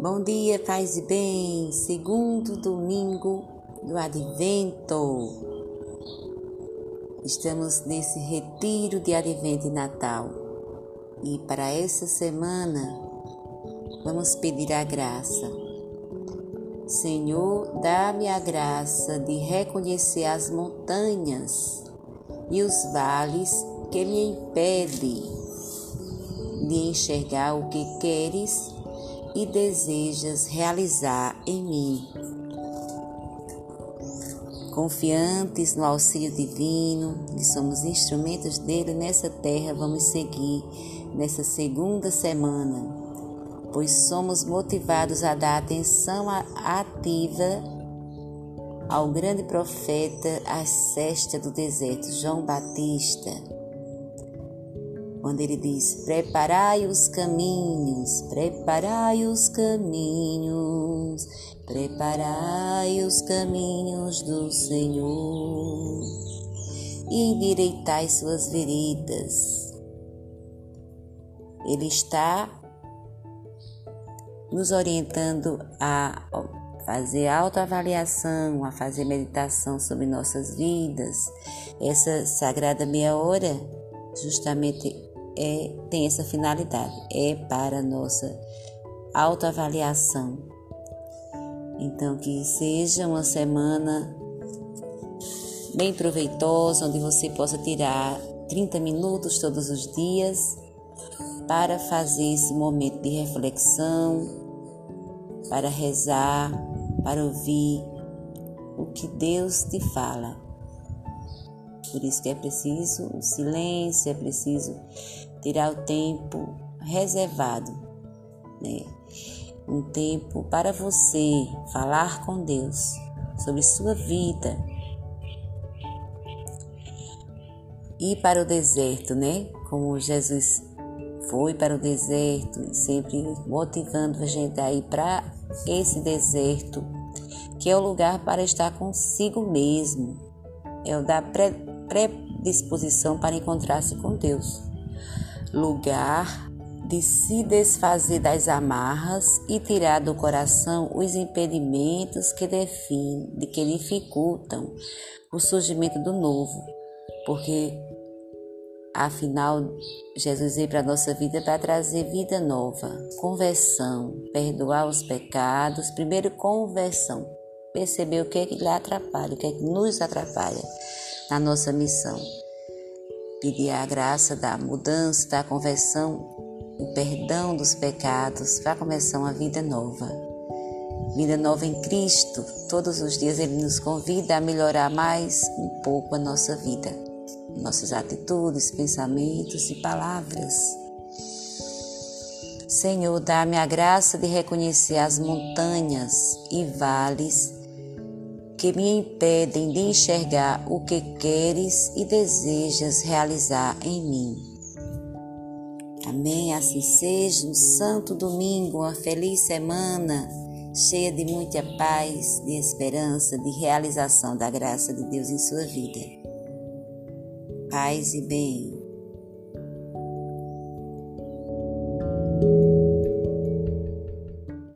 Bom dia, paz e bem. Segundo domingo do Advento. Estamos nesse retiro de Advento e Natal. E para essa semana, vamos pedir a graça. Senhor, dá-me a graça de reconhecer as montanhas e os vales que me impedem de enxergar o que queres e desejas realizar em mim. Confiantes no auxílio divino, que somos instrumentos dele nessa terra, vamos seguir nessa segunda semana, pois somos motivados a dar atenção ativa ao grande profeta, a cesta do deserto, João Batista quando ele diz: Preparai os caminhos, preparai os caminhos, preparai os caminhos do Senhor e endireitai suas veredas. Ele está nos orientando a fazer autoavaliação, a fazer meditação sobre nossas vidas. Essa sagrada meia hora justamente é, tem essa finalidade, é para nossa autoavaliação. Então, que seja uma semana bem proveitosa, onde você possa tirar 30 minutos todos os dias para fazer esse momento de reflexão, para rezar, para ouvir o que Deus te fala. Por isso que é preciso o silêncio, é preciso tirar o tempo reservado, né? Um tempo para você falar com Deus sobre sua vida. Ir para o deserto, né? Como Jesus foi para o deserto, sempre motivando a gente a ir para esse deserto, que é o lugar para estar consigo mesmo, é o da predisposição para encontrar-se com Deus. Lugar de se desfazer das amarras e tirar do coração os impedimentos que definem, de que dificultam o surgimento do novo, porque afinal Jesus veio para a nossa vida para trazer vida nova, conversão, perdoar os pecados, primeiro conversão, perceber o que é que lhe atrapalha, o que é que nos atrapalha na nossa missão pedir a graça da mudança, da conversão, o perdão dos pecados, para começar uma vida nova. Vida nova em Cristo. Todos os dias Ele nos convida a melhorar mais um pouco a nossa vida, nossas atitudes, pensamentos e palavras. Senhor, dá-me a graça de reconhecer as montanhas e vales que me impedem de enxergar o que queres e desejas realizar em mim. Amém. Assim seja. Um santo domingo, uma feliz semana, cheia de muita paz, de esperança, de realização da graça de Deus em sua vida. Paz e bem.